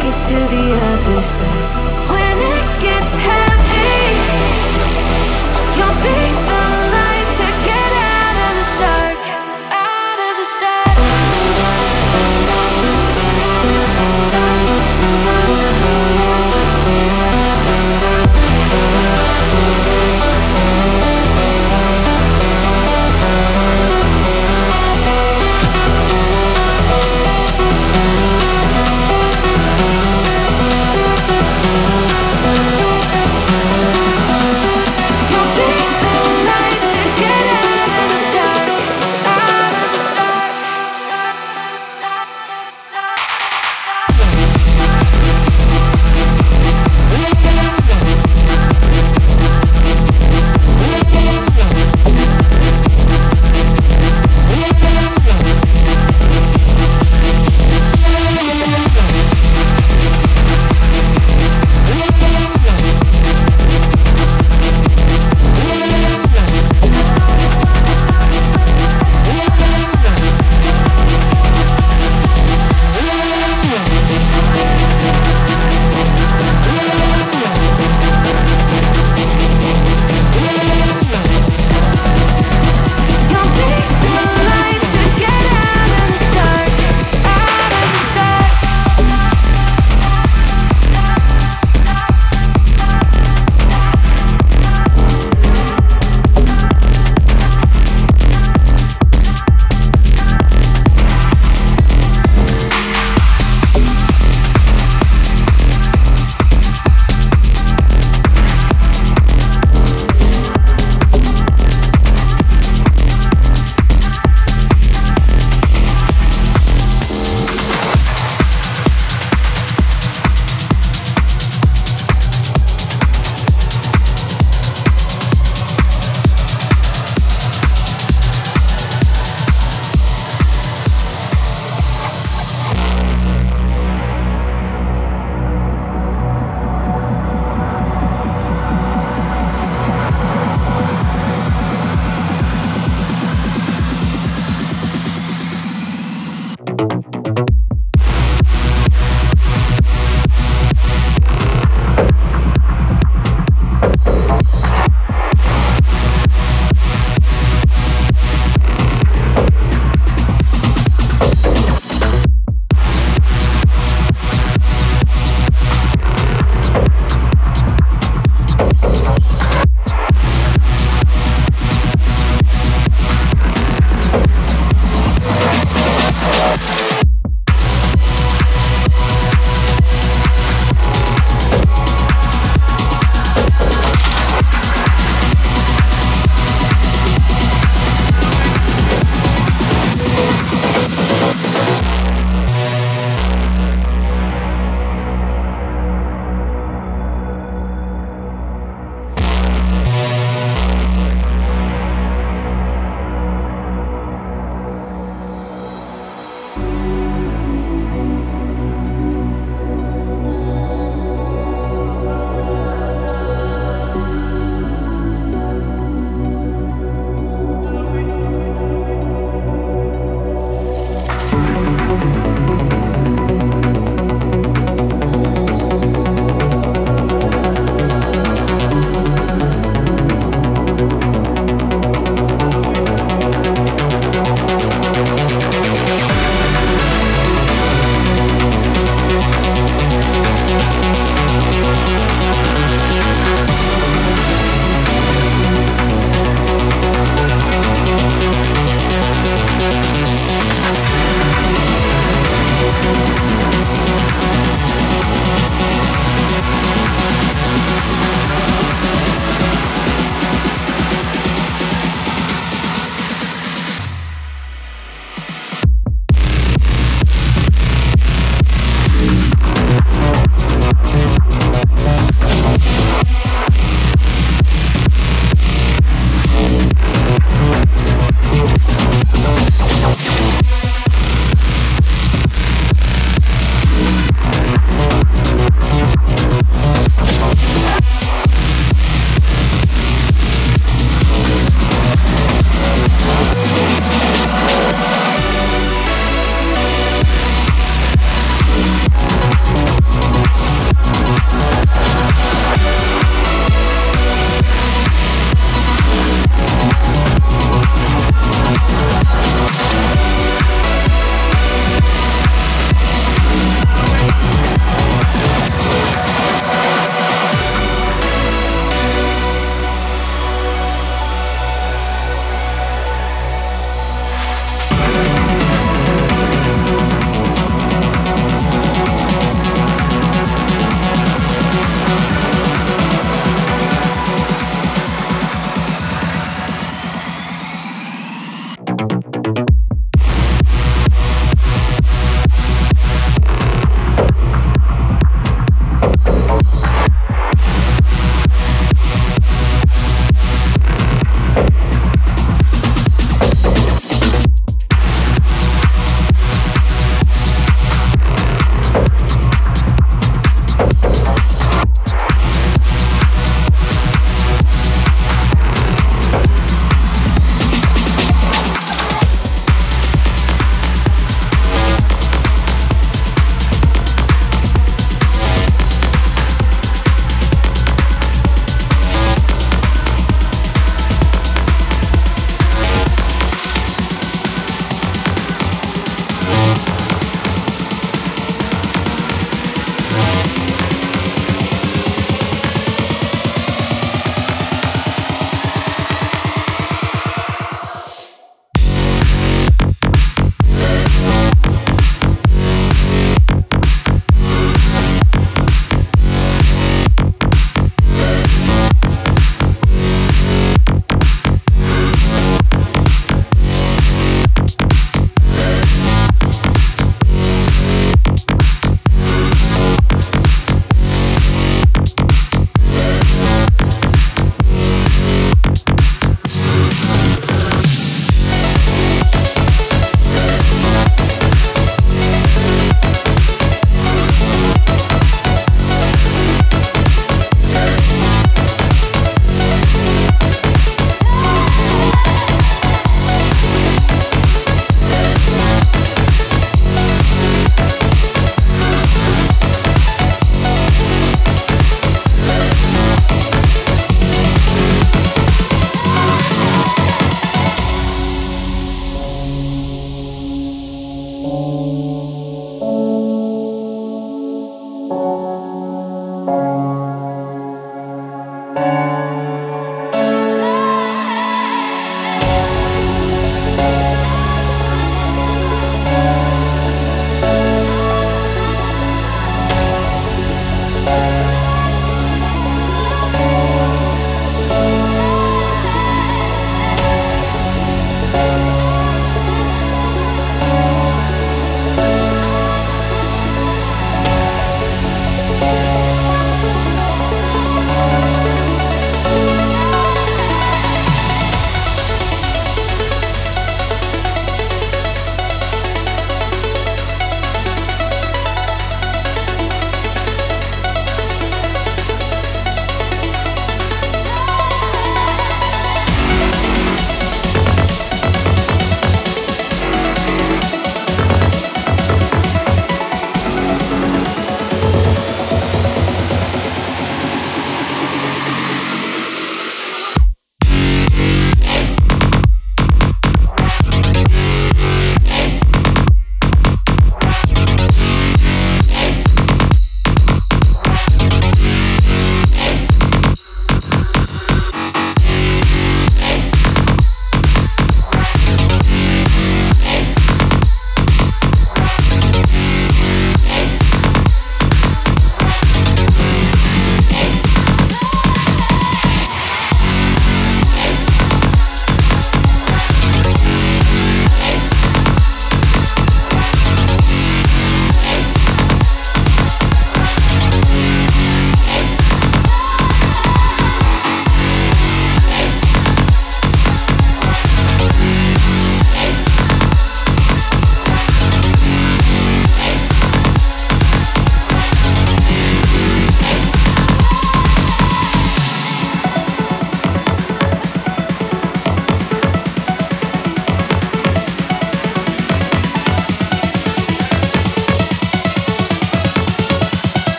take it to the other side. When it gets heavy, you'll be.